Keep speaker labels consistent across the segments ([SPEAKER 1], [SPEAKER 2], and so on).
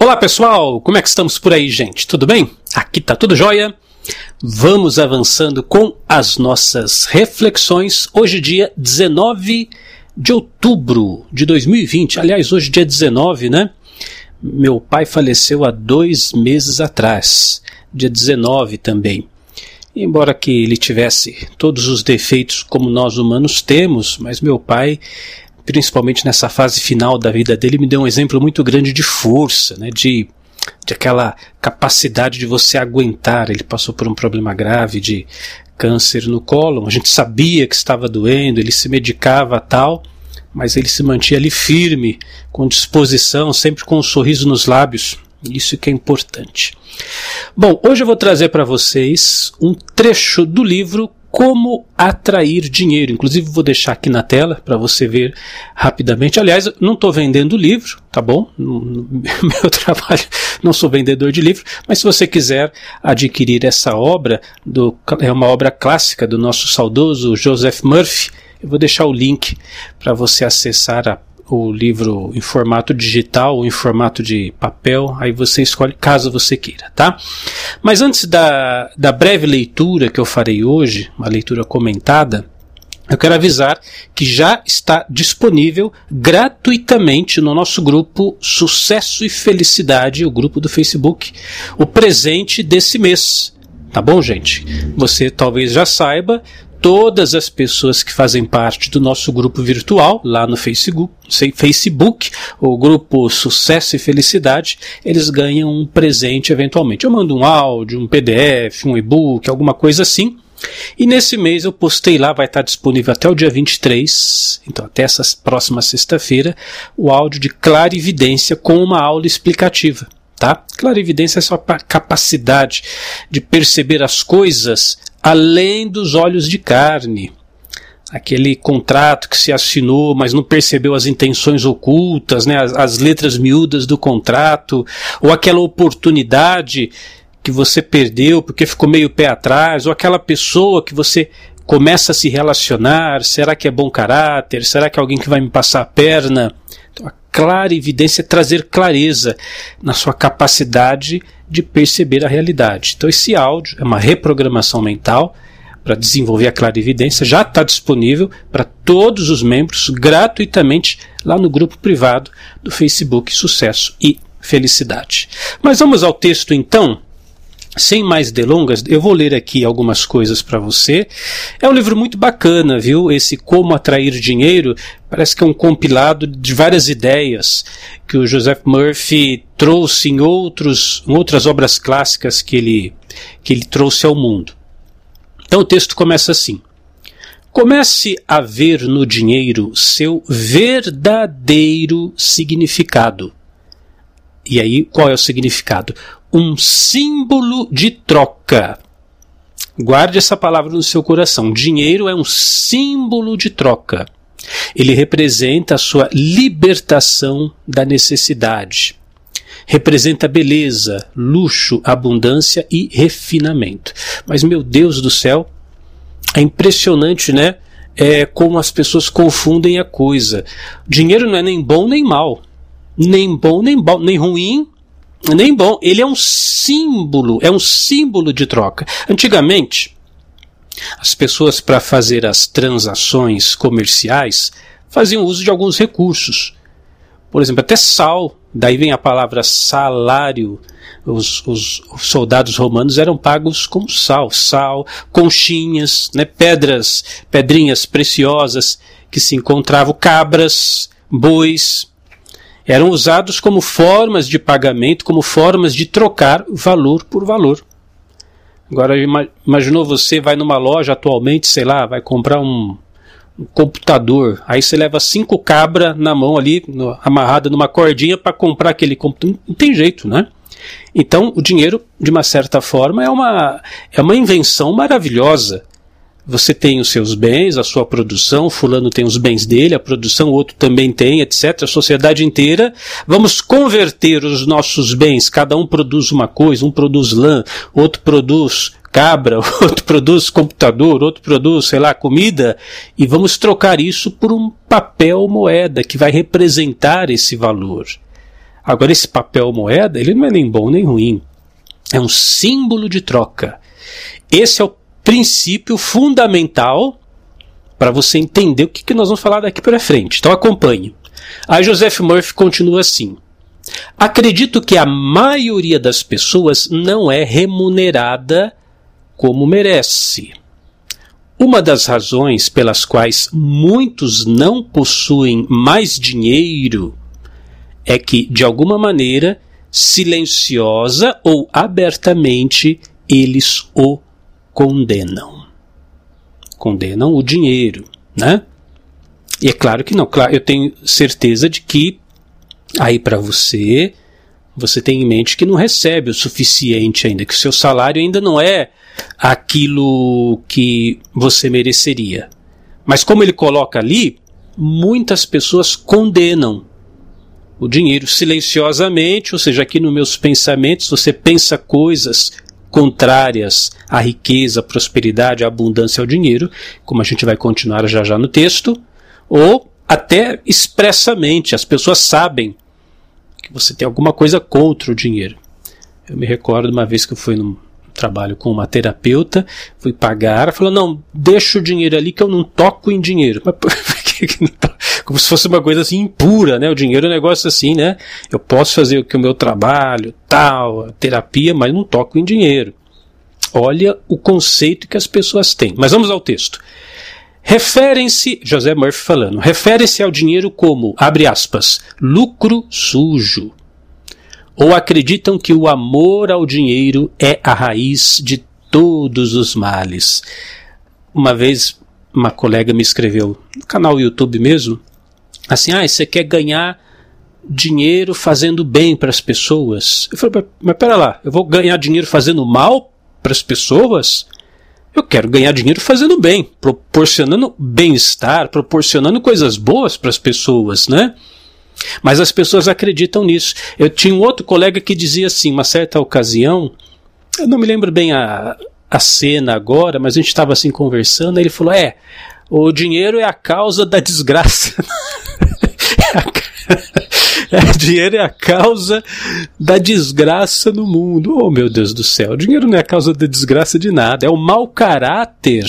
[SPEAKER 1] Olá pessoal, como é que estamos por aí, gente? Tudo bem? Aqui tá tudo jóia? Vamos avançando com as nossas reflexões. Hoje, dia 19 de outubro de 2020. Aliás, hoje, dia 19, né? Meu pai faleceu há dois meses atrás, dia 19 também. Embora que ele tivesse todos os defeitos como nós humanos temos, mas meu pai principalmente nessa fase final da vida dele, me deu um exemplo muito grande de força, né, de, de aquela capacidade de você aguentar. Ele passou por um problema grave de câncer no cólon, a gente sabia que estava doendo, ele se medicava tal, mas ele se mantinha ali firme, com disposição, sempre com um sorriso nos lábios. Isso que é importante. Bom, hoje eu vou trazer para vocês um trecho do livro como atrair dinheiro. Inclusive, vou deixar aqui na tela para você ver rapidamente. Aliás, não estou vendendo livro, tá bom? No, meu trabalho, não sou vendedor de livro, mas se você quiser adquirir essa obra, do, é uma obra clássica do nosso saudoso Joseph Murphy. Eu vou deixar o link para você acessar a o livro em formato digital ou em formato de papel, aí você escolhe caso você queira, tá? Mas antes da, da breve leitura que eu farei hoje, uma leitura comentada, eu quero avisar que já está disponível gratuitamente no nosso grupo Sucesso e Felicidade, o grupo do Facebook, o presente desse mês. Tá bom, gente? Você talvez já saiba, todas as pessoas que fazem parte do nosso grupo virtual, lá no Facebook, Facebook, o grupo Sucesso e Felicidade, eles ganham um presente eventualmente. Eu mando um áudio, um PDF, um e-book, alguma coisa assim. E nesse mês eu postei lá, vai estar disponível até o dia 23, então até essa próxima sexta-feira, o áudio de clarividência com uma aula explicativa. Tá? Clarividência é sua capacidade de perceber as coisas além dos olhos de carne. Aquele contrato que se assinou, mas não percebeu as intenções ocultas, né, as, as letras miúdas do contrato, ou aquela oportunidade que você perdeu porque ficou meio pé atrás, ou aquela pessoa que você começa a se relacionar, será que é bom caráter? Será que é alguém que vai me passar a perna? Então, a clara evidência é trazer clareza na sua capacidade de perceber a realidade. Então, esse áudio é uma reprogramação mental para desenvolver a clara evidência, já está disponível para todos os membros gratuitamente lá no grupo privado do Facebook Sucesso e Felicidade. Mas vamos ao texto então. Sem mais delongas, eu vou ler aqui algumas coisas para você. É um livro muito bacana, viu? Esse Como Atrair Dinheiro parece que é um compilado de várias ideias que o Joseph Murphy trouxe em, outros, em outras obras clássicas que ele, que ele trouxe ao mundo. Então o texto começa assim. Comece a ver no dinheiro seu verdadeiro significado. E aí, qual é o significado? um símbolo de troca. Guarde essa palavra no seu coração. Dinheiro é um símbolo de troca. Ele representa a sua libertação da necessidade. Representa beleza, luxo, abundância e refinamento. Mas, meu Deus do céu, é impressionante, né? É como as pessoas confundem a coisa. Dinheiro não é nem bom nem mal. Nem bom nem, bom, nem ruim nem bom. Ele é um símbolo, é um símbolo de troca. Antigamente, as pessoas, para fazer as transações comerciais, faziam uso de alguns recursos. Por exemplo, até sal. Daí vem a palavra salário. Os, os, os, soldados romanos eram pagos com sal, sal, conchinhas, né, pedras, pedrinhas preciosas que se encontravam, cabras, bois, eram usados como formas de pagamento, como formas de trocar valor por valor. Agora, imaginou você vai numa loja atualmente, sei lá, vai comprar um, um computador, aí você leva cinco cabras na mão ali, no, amarrada numa cordinha para comprar aquele computador. Não tem jeito, né? Então, o dinheiro, de uma certa forma, é uma, é uma invenção maravilhosa você tem os seus bens, a sua produção, fulano tem os bens dele, a produção, o outro também tem, etc. A sociedade inteira. Vamos converter os nossos bens, cada um produz uma coisa, um produz lã, outro produz cabra, outro produz computador, outro produz, sei lá, comida, e vamos trocar isso por um papel moeda que vai representar esse valor. Agora, esse papel moeda, ele não é nem bom nem ruim. É um símbolo de troca. Esse é o princípio fundamental para você entender o que, que nós vamos falar daqui para frente. Então acompanhe. A Joseph Murphy continua assim. Acredito que a maioria das pessoas não é remunerada como merece. Uma das razões pelas quais muitos não possuem mais dinheiro é que, de alguma maneira, silenciosa ou abertamente, eles o condenam. Condenam o dinheiro, né? E é claro que não, claro, eu tenho certeza de que aí para você, você tem em mente que não recebe o suficiente ainda, que o seu salário ainda não é aquilo que você mereceria. Mas como ele coloca ali, muitas pessoas condenam o dinheiro silenciosamente, ou seja, aqui nos meus pensamentos você pensa coisas contrárias à riqueza, à prosperidade, à abundância ao dinheiro, como a gente vai continuar já já no texto, ou até expressamente as pessoas sabem que você tem alguma coisa contra o dinheiro. Eu me recordo uma vez que eu fui num trabalho com uma terapeuta, fui pagar, ela falou: "Não, deixa o dinheiro ali que eu não toco em dinheiro". Mas por que, que não toca? Como se fosse uma coisa assim impura, né? O dinheiro é um negócio assim, né? Eu posso fazer o que o meu trabalho, tal, terapia, mas não toco em dinheiro. Olha o conceito que as pessoas têm. Mas vamos ao texto. Referem-se, José Murphy falando, referem-se ao dinheiro como, abre aspas, lucro sujo. Ou acreditam que o amor ao dinheiro é a raiz de todos os males. Uma vez uma colega me escreveu no canal YouTube mesmo, assim, ah, você quer ganhar dinheiro fazendo bem para as pessoas? Eu falei, mas, pera lá, eu vou ganhar dinheiro fazendo mal para as pessoas? Eu quero ganhar dinheiro fazendo bem, proporcionando bem-estar, proporcionando coisas boas para as pessoas, né? Mas as pessoas acreditam nisso. Eu tinha um outro colega que dizia assim, uma certa ocasião, eu não me lembro bem a, a cena agora, mas a gente estava assim conversando, ele falou: É, o dinheiro é a causa da desgraça. é, dinheiro é a causa da desgraça no mundo. Oh, meu Deus do céu. Dinheiro não é a causa da desgraça de nada. É o mau caráter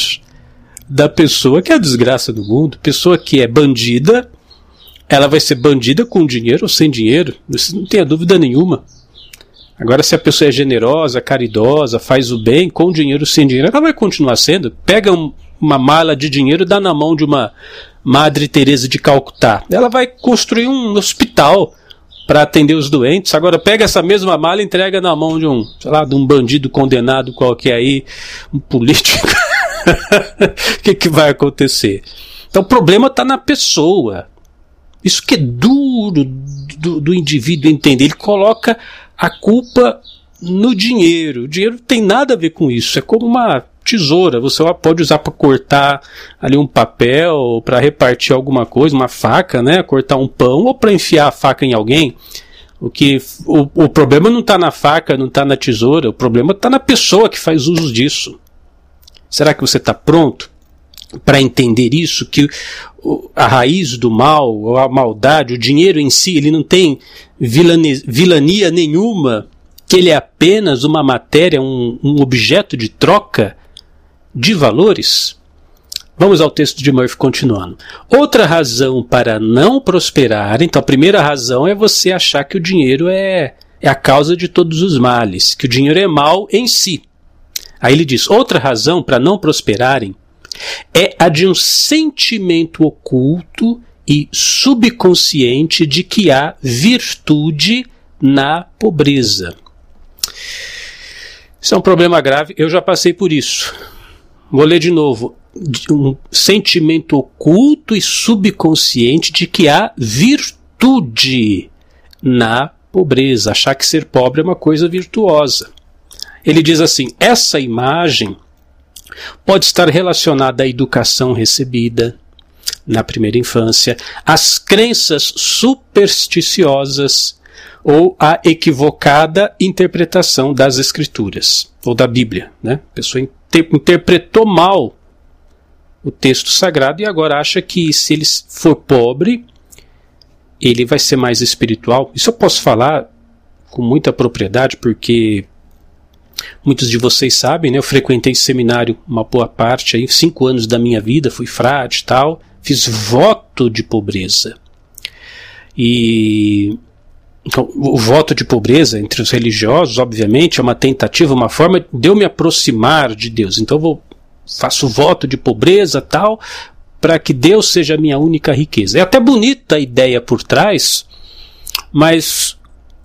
[SPEAKER 1] da pessoa que é a desgraça do mundo. Pessoa que é bandida, ela vai ser bandida com dinheiro ou sem dinheiro. Isso não tenha dúvida nenhuma. Agora, se a pessoa é generosa, caridosa, faz o bem com dinheiro ou sem dinheiro, ela vai continuar sendo. Pega um, uma mala de dinheiro dá na mão de uma Madre Teresa de Calcutá. Ela vai construir um hospital para atender os doentes. Agora pega essa mesma mala e entrega na mão de um, sei lá, de um bandido condenado qualquer aí, um político. O que, que vai acontecer? Então o problema está na pessoa. Isso que é duro do, do indivíduo entender. Ele coloca a culpa no dinheiro. O dinheiro tem nada a ver com isso. É como uma tesoura. Você pode usar para cortar ali um papel, para repartir alguma coisa, uma faca, né? Cortar um pão ou para enfiar a faca em alguém. O que o, o problema não está na faca, não está na tesoura. O problema está na pessoa que faz uso disso. Será que você está pronto para entender isso? Que a raiz do mal, a maldade, o dinheiro em si, ele não tem vilania, nenhuma que ele é apenas uma matéria, um, um objeto de troca de valores? Vamos ao texto de Murphy continuando. Outra razão para não prosperar, então a primeira razão é você achar que o dinheiro é, é a causa de todos os males, que o dinheiro é mal em si. Aí ele diz: outra razão para não prosperarem é a de um sentimento oculto e subconsciente de que há virtude na pobreza. Isso é um problema grave, eu já passei por isso. Vou ler de novo. Um sentimento oculto e subconsciente de que há virtude na pobreza. Achar que ser pobre é uma coisa virtuosa. Ele diz assim: essa imagem pode estar relacionada à educação recebida na primeira infância, às crenças supersticiosas ou à equivocada interpretação das escrituras ou da Bíblia, né? A pessoa interpretou mal o texto sagrado e agora acha que se ele for pobre, ele vai ser mais espiritual. Isso eu posso falar com muita propriedade, porque muitos de vocês sabem, né? Eu frequentei seminário uma boa parte aí, cinco anos da minha vida, fui frade e tal, fiz voto de pobreza. E então, o voto de pobreza entre os religiosos, obviamente, é uma tentativa, uma forma de eu me aproximar de Deus. Então, eu vou, faço voto de pobreza tal, para que Deus seja a minha única riqueza. É até bonita a ideia por trás, mas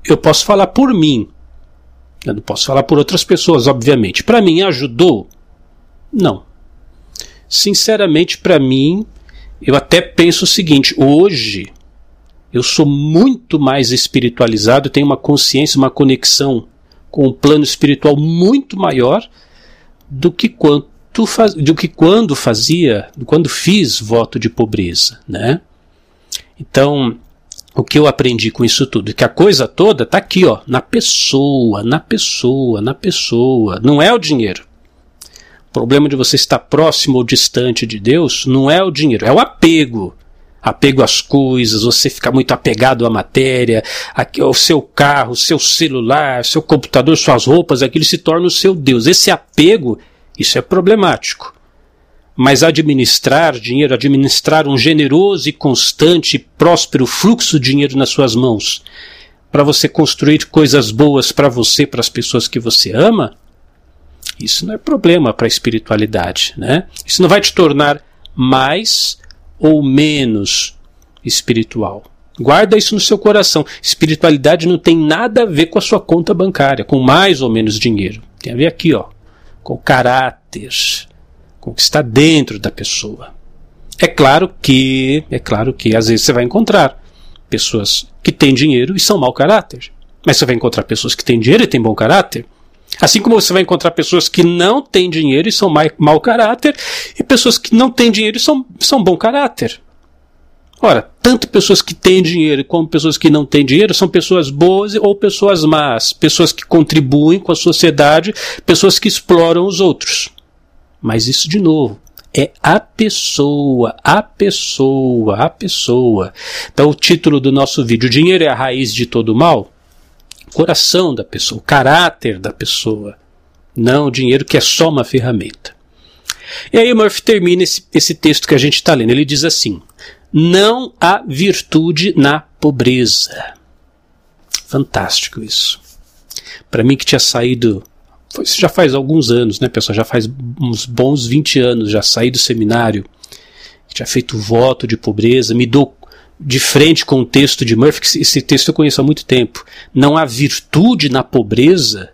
[SPEAKER 1] eu posso falar por mim. Eu não posso falar por outras pessoas, obviamente. Para mim, ajudou? Não. Sinceramente, para mim, eu até penso o seguinte: hoje eu sou muito mais espiritualizado, tenho uma consciência, uma conexão com o plano espiritual muito maior do que quanto faz, do que quando fazia, quando fiz voto de pobreza, né? Então, o que eu aprendi com isso tudo? Que a coisa toda está aqui, ó, na pessoa, na pessoa, na pessoa. Não é o dinheiro. O problema de você estar próximo ou distante de Deus não é o dinheiro, é o apego. Apego às coisas, você ficar muito apegado à matéria, ao seu carro, seu celular, seu computador, suas roupas, aquilo se torna o seu Deus. Esse apego, isso é problemático. Mas administrar dinheiro, administrar um generoso e constante próspero fluxo de dinheiro nas suas mãos, para você construir coisas boas para você, para as pessoas que você ama, isso não é problema para a espiritualidade, né? Isso não vai te tornar mais ou menos espiritual. Guarda isso no seu coração. Espiritualidade não tem nada a ver com a sua conta bancária, com mais ou menos dinheiro. Tem a ver aqui, ó, com caráter, com o que está dentro da pessoa. É claro que, é claro que às vezes você vai encontrar pessoas que têm dinheiro e são mau caráter. Mas você vai encontrar pessoas que têm dinheiro e têm bom caráter. Assim como você vai encontrar pessoas que não têm dinheiro e são mau caráter, e pessoas que não têm dinheiro e são, são bom caráter. Ora, tanto pessoas que têm dinheiro como pessoas que não têm dinheiro são pessoas boas ou pessoas más, pessoas que contribuem com a sociedade, pessoas que exploram os outros. Mas isso, de novo, é a pessoa, a pessoa, a pessoa. Então, o título do nosso vídeo: Dinheiro é a raiz de todo mal? Coração da pessoa, o caráter da pessoa. Não o dinheiro que é só uma ferramenta. E aí Murphy termina esse, esse texto que a gente está lendo. Ele diz assim: Não há virtude na pobreza. Fantástico isso. Para mim que tinha saído isso já faz alguns anos, né, pessoal? Já faz uns bons 20 anos, já saí do seminário, tinha feito voto de pobreza, me dou de frente com o texto de Murphy, que esse texto eu conheço há muito tempo. Não há virtude na pobreza.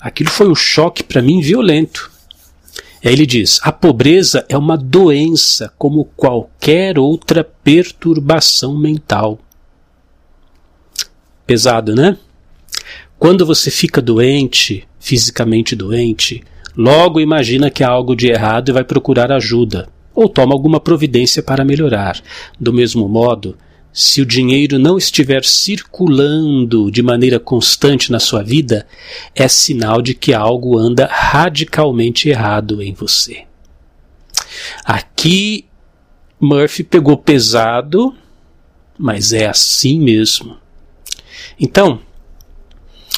[SPEAKER 1] Aquilo foi um choque para mim violento. Aí ele diz: a pobreza é uma doença como qualquer outra perturbação mental. Pesado, né? Quando você fica doente, fisicamente doente, logo imagina que há algo de errado e vai procurar ajuda, ou toma alguma providência para melhorar. Do mesmo modo, se o dinheiro não estiver circulando de maneira constante na sua vida, é sinal de que algo anda radicalmente errado em você. Aqui Murphy pegou pesado, mas é assim mesmo. Então,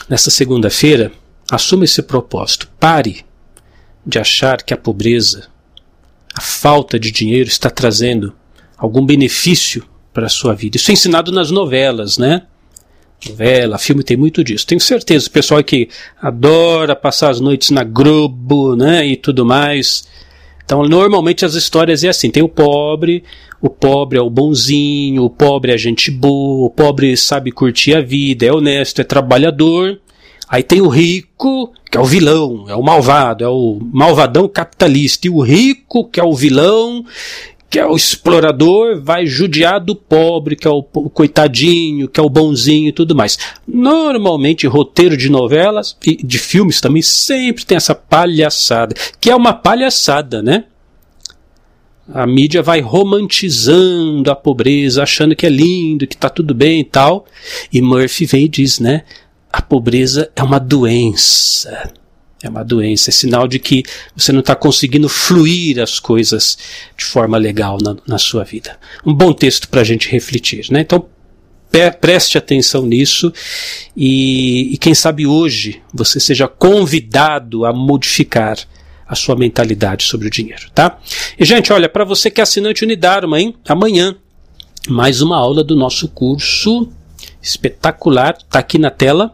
[SPEAKER 1] Nessa segunda-feira, assuma esse propósito. Pare de achar que a pobreza, a falta de dinheiro está trazendo algum benefício para a sua vida. Isso é ensinado nas novelas, né? Novela, filme tem muito disso. Tenho certeza, o pessoal que adora passar as noites na Globo, né, e tudo mais. Então, normalmente as histórias é assim: tem o pobre, o pobre é o bonzinho, o pobre é gente boa, o pobre sabe curtir a vida, é honesto, é trabalhador. Aí tem o rico, que é o vilão, é o malvado, é o malvadão capitalista. E o rico, que é o vilão, que é o explorador, vai judiar do pobre, que é o coitadinho, que é o bonzinho e tudo mais. Normalmente, roteiro de novelas e de filmes também sempre tem essa palhaçada, que é uma palhaçada, né? A mídia vai romantizando a pobreza, achando que é lindo, que tá tudo bem e tal. E Murphy vem e diz, né? A pobreza é uma doença. É uma doença, é sinal de que você não está conseguindo fluir as coisas de forma legal na, na sua vida. Um bom texto para a gente refletir. Né? Então, preste atenção nisso e, e, quem sabe hoje você seja convidado a modificar a sua mentalidade sobre o dinheiro, tá? E gente, olha, para você que é assinante Unidarma, hein? Amanhã mais uma aula do nosso curso espetacular, tá aqui na tela,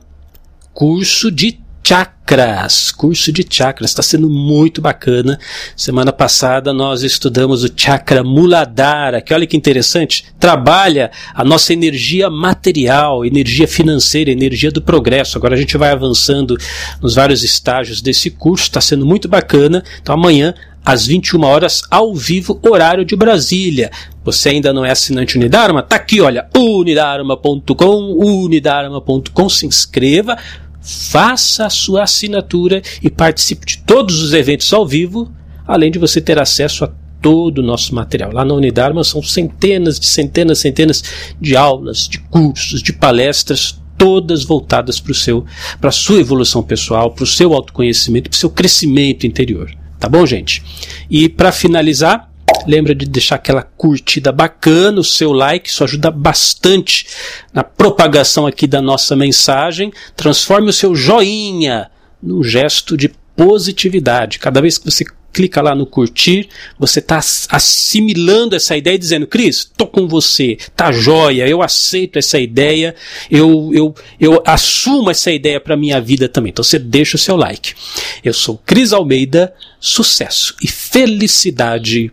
[SPEAKER 1] curso de chakras, curso de chakras, está sendo muito bacana. Semana passada nós estudamos o chakra Muladhara, que olha que interessante, trabalha a nossa energia material, energia financeira, energia do progresso. Agora a gente vai avançando nos vários estágios desse curso, está sendo muito bacana. Então amanhã às 21 horas ao vivo, horário de Brasília. Você ainda não é assinante Unidarma? Tá aqui, olha, unidarma.com, unidarma.com, se inscreva, faça a sua assinatura e participe de todos os eventos ao vivo, além de você ter acesso a todo o nosso material. Lá na Unidarma são centenas de centenas, centenas de aulas, de cursos, de palestras, todas voltadas para o seu, para a sua evolução pessoal, para o seu autoconhecimento, para o seu crescimento interior. Tá bom, gente? E para finalizar, lembra de deixar aquela curtida bacana, o seu like, isso ajuda bastante na propagação aqui da nossa mensagem. Transforme o seu joinha num gesto de positividade. Cada vez que você clica lá no curtir, você está assimilando essa ideia e dizendo, Cris, tô com você, tá joia, eu aceito essa ideia, eu, eu, eu assumo essa ideia para minha vida também. Então você deixa o seu like. Eu sou Cris Almeida, sucesso e felicidade